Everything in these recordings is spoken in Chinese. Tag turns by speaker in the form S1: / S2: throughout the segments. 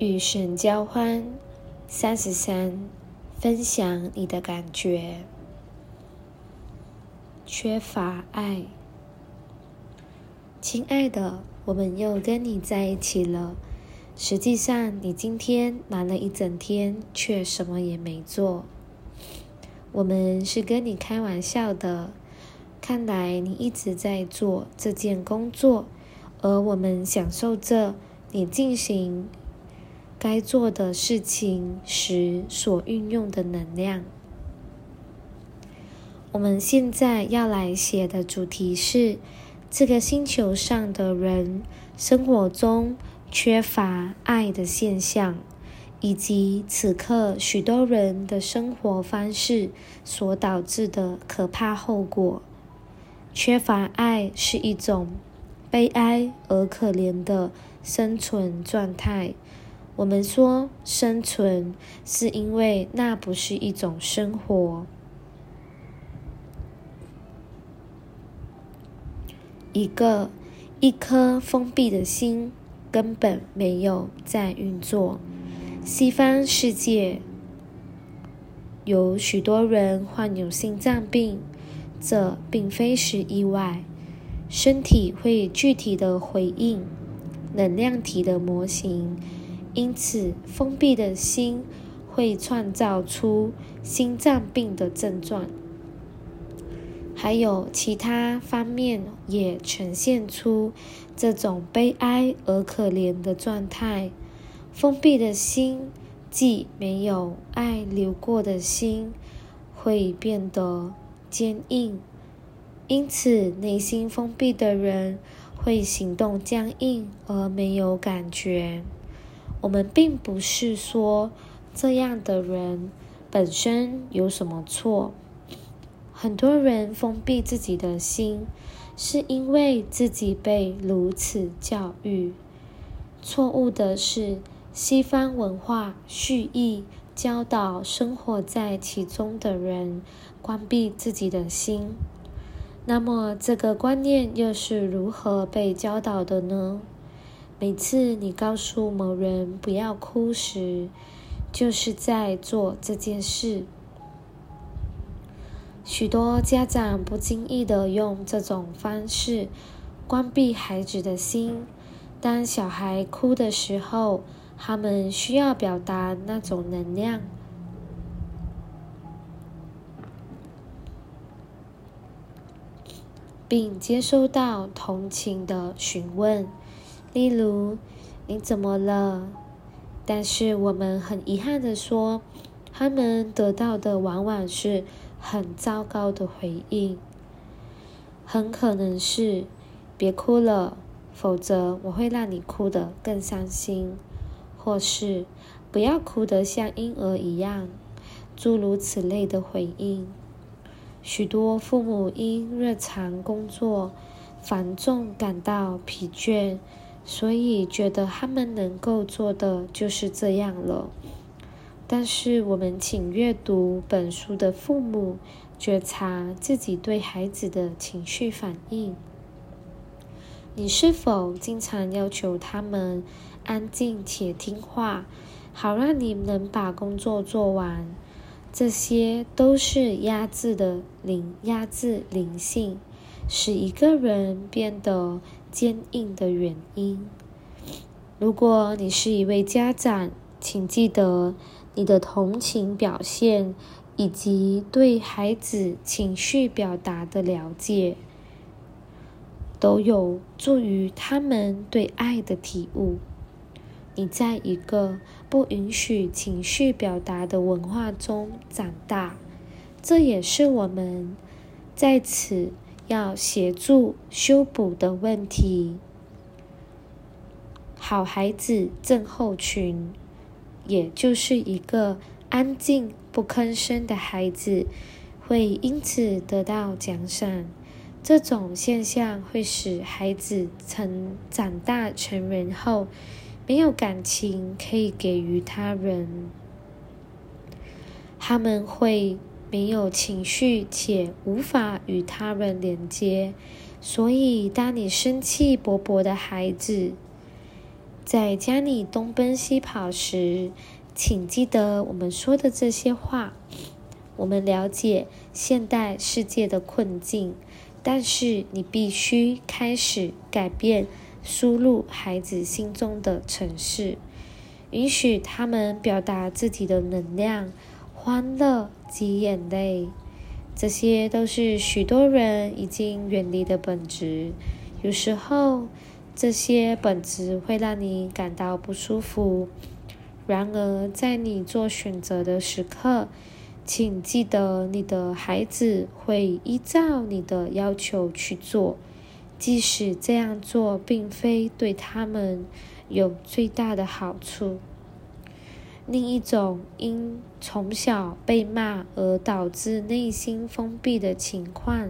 S1: 与神交欢，三十三，分享你的感觉。缺乏爱，亲爱的，我们又跟你在一起了。实际上，你今天忙了一整天，却什么也没做。我们是跟你开玩笑的。看来你一直在做这件工作，而我们享受着你进行该做的事情时所运用的能量。我们现在要来写的主题是：这个星球上的人生活中缺乏爱的现象，以及此刻许多人的生活方式所导致的可怕后果。缺乏爱是一种悲哀而可怜的生存状态。我们说生存，是因为那不是一种生活。一个一颗封闭的心根本没有在运作。西方世界有许多人患有心脏病。这并非是意外，身体会具体的回应能量体的模型，因此封闭的心会创造出心脏病的症状。还有其他方面也呈现出这种悲哀而可怜的状态。封闭的心，既没有爱流过的心，会变得。坚硬，因此内心封闭的人会行动僵硬而没有感觉。我们并不是说这样的人本身有什么错。很多人封闭自己的心，是因为自己被如此教育。错误的是，西方文化蓄意教导生活在其中的人。关闭自己的心，那么这个观念又是如何被教导的呢？每次你告诉某人不要哭时，就是在做这件事。许多家长不经意的用这种方式关闭孩子的心。当小孩哭的时候，他们需要表达那种能量。并接收到同情的询问，例如“你怎么了？”但是我们很遗憾的说，他们得到的往往是很糟糕的回应，很可能是“别哭了，否则我会让你哭得更伤心”，或是“不要哭得像婴儿一样”，诸如此类的回应。许多父母因日常工作繁重感到疲倦，所以觉得他们能够做的就是这样了。但是，我们请阅读本书的父母觉察自己对孩子的情绪反应。你是否经常要求他们安静且听话，好让你能把工作做完？这些都是压制的灵，压制灵性，使一个人变得坚硬的原因。如果你是一位家长，请记得你的同情表现以及对孩子情绪表达的了解，都有助于他们对爱的体悟。你在一个不允许情绪表达的文化中长大，这也是我们在此要协助修补的问题。好孩子症候群，也就是一个安静不吭声的孩子，会因此得到奖赏。这种现象会使孩子成长大成人后。没有感情可以给予他人，他们会没有情绪且无法与他人连接。所以，当你生气勃勃的孩子，在家里东奔西跑时，请记得我们说的这些话。我们了解现代世界的困境，但是你必须开始改变输入孩子心中的城市，允许他们表达自己的能量、欢乐及眼泪。这些都是许多人已经远离的本质。有时候，这些本质会让你感到不舒服。然而，在你做选择的时刻，请记得你的孩子会依照你的要求去做，即使这样做并非对他们有最大的好处。另一种因从小被骂而导致内心封闭的情况，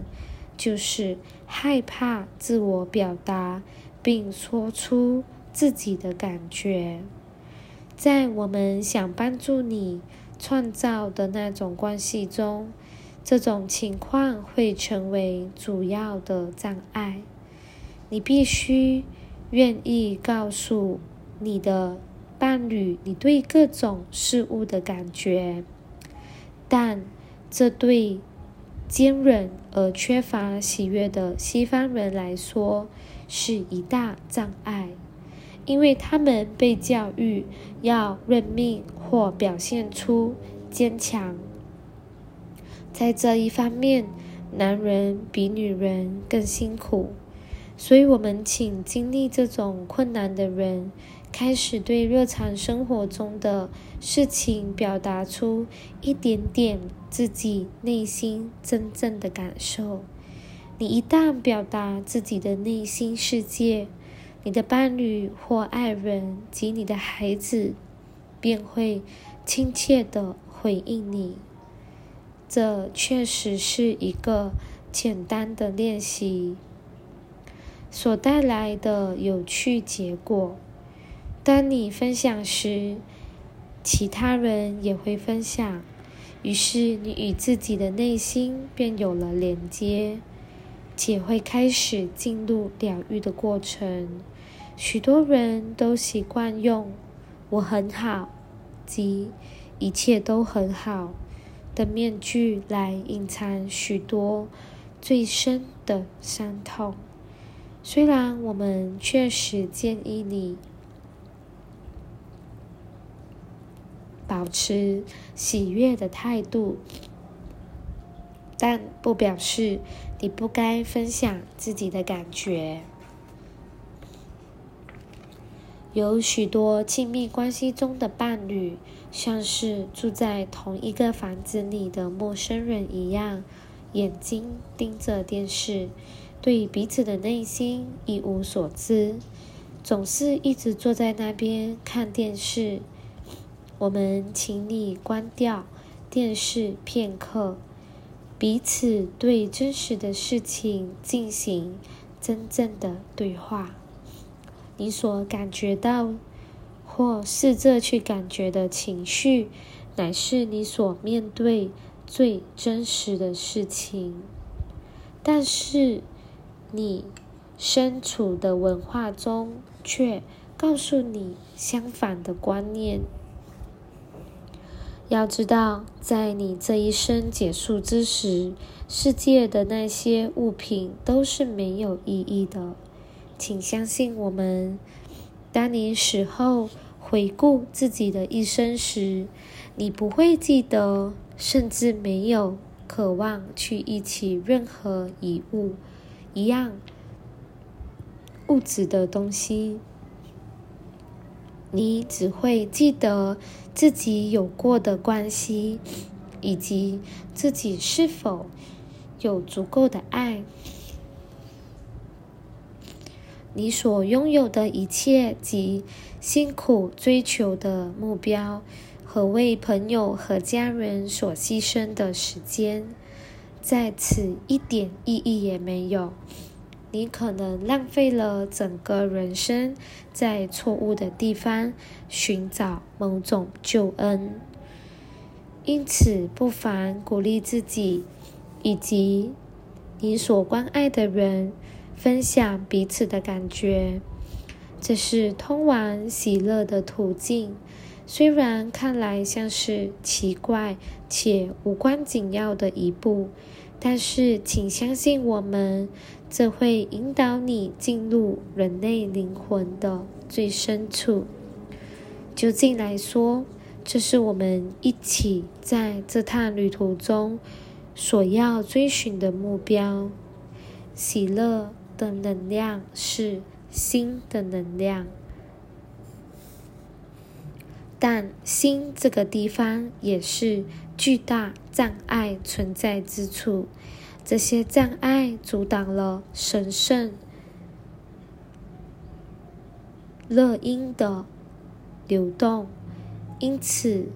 S1: 就是害怕自我表达并说出自己的感觉。在我们想帮助你创造的那种关系中，这种情况会成为主要的障碍。你必须愿意告诉你的。伴侣，你对各种事物的感觉，但这对坚韧而缺乏喜悦的西方人来说是一大障碍，因为他们被教育要认命或表现出坚强。在这一方面，男人比女人更辛苦，所以我们请经历这种困难的人。开始对日常生活中的事情表达出一点点自己内心真正的感受。你一旦表达自己的内心世界，你的伴侣或爱人及你的孩子便会亲切的回应你。这确实是一个简单的练习所带来的有趣结果。当你分享时，其他人也会分享，于是你与自己的内心便有了连接，且会开始进入疗愈的过程。许多人都习惯用“我很好”及“一切都很好”的面具来隐藏许多最深的伤痛。虽然我们确实建议你。保持喜悦的态度，但不表示你不该分享自己的感觉。有许多亲密关系中的伴侣，像是住在同一个房子里的陌生人一样，眼睛盯着电视，对彼此的内心一无所知，总是一直坐在那边看电视。我们请你关掉电视片刻，彼此对真实的事情进行真正的对话。你所感觉到或试着去感觉的情绪，乃是你所面对最真实的事情。但是，你身处的文化中却告诉你相反的观念。要知道，在你这一生结束之时，世界的那些物品都是没有意义的。请相信我们。当你死后回顾自己的一生时，你不会记得，甚至没有渴望去忆起任何遗物一样物质的东西。你只会记得自己有过的关系，以及自己是否有足够的爱。你所拥有的一切及辛苦追求的目标，和为朋友和家人所牺牲的时间，在此一点意义也没有。你可能浪费了整个人生，在错误的地方寻找某种救恩。因此，不妨鼓励自己以及你所关爱的人，分享彼此的感觉。这是通往喜乐的途径。虽然看来像是奇怪且无关紧要的一步，但是请相信我们，这会引导你进入人类灵魂的最深处。究竟来说，这是我们一起在这趟旅途中所要追寻的目标。喜乐的能量是心的能量。但心这个地方也是巨大障碍存在之处，这些障碍阻挡了神圣乐音的流动。因此，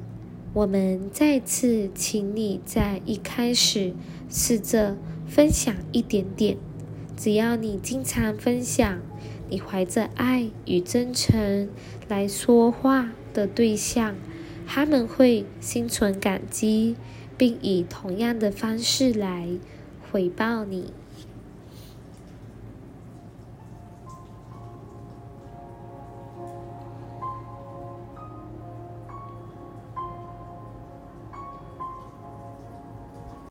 S1: 我们再次请你在一开始试着分享一点点。只要你经常分享，你怀着爱与真诚来说话。的对象，他们会心存感激，并以同样的方式来回报你。